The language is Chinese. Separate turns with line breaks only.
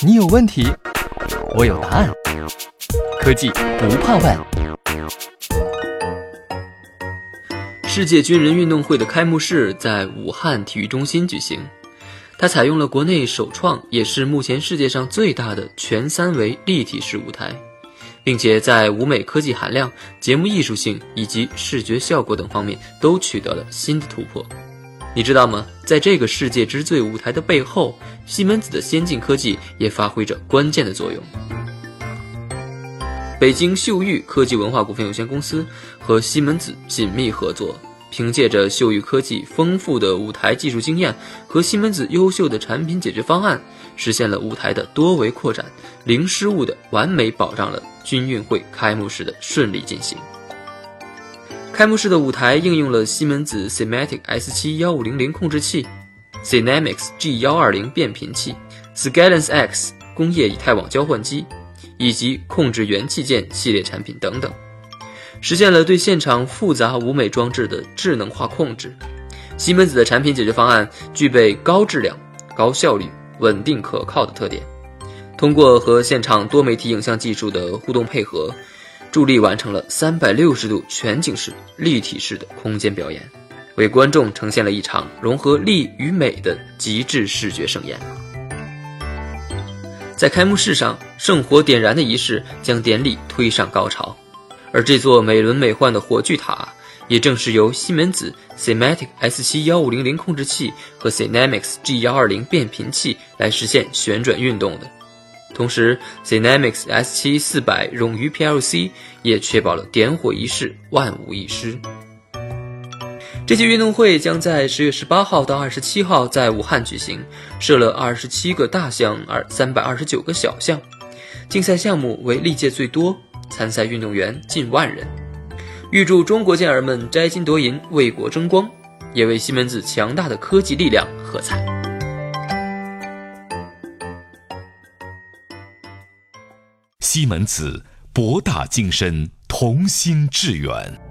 你有问题，我有答案。科技不怕问。世界军人运动会的开幕式在武汉体育中心举行，它采用了国内首创，也是目前世界上最大的全三维立体式舞台，并且在舞美科技含量、节目艺术性以及视觉效果等方面都取得了新的突破。你知道吗？在这个世界之最舞台的背后，西门子的先进科技也发挥着关键的作用。北京秀玉科技文化股份有限公司和西门子紧密合作，凭借着秀玉科技丰富的舞台技术经验和西门子优秀的产品解决方案，实现了舞台的多维扩展，零失误的完美保障了军运会开幕式的顺利进行。开幕式的舞台应用了西门子 Cematic S71500 控制器、Cynamics G120 变频器、Scalance X 工业以太网交换机。以及控制元器件系列产品等等，实现了对现场复杂舞美装置的智能化控制。西门子的产品解决方案具备高质量、高效率、稳定可靠的特点。通过和现场多媒体影像技术的互动配合，助力完成了三百六十度全景式立体式的空间表演，为观众呈现了一场融合力与美的极致视觉盛宴。在开幕式上，圣火点燃的仪式将典礼推上高潮，而这座美轮美奂的火炬塔，也正是由西门子 Cematic S71500 控制器和 Cynamics G120 变频器来实现旋转运动的。同时，Cynamics S7400 冗余 PLC 也确保了点火仪式万无一失。这届运动会将在十月十八号到二十七号在武汉举行，设了二十七个大项，二三百二十九个小项，竞赛项目为历届最多，参赛运动员近万人。预祝中国健儿们摘金夺银，为国争光，也为西门子强大的科技力量喝彩。
西门子，博大精深，同心致远。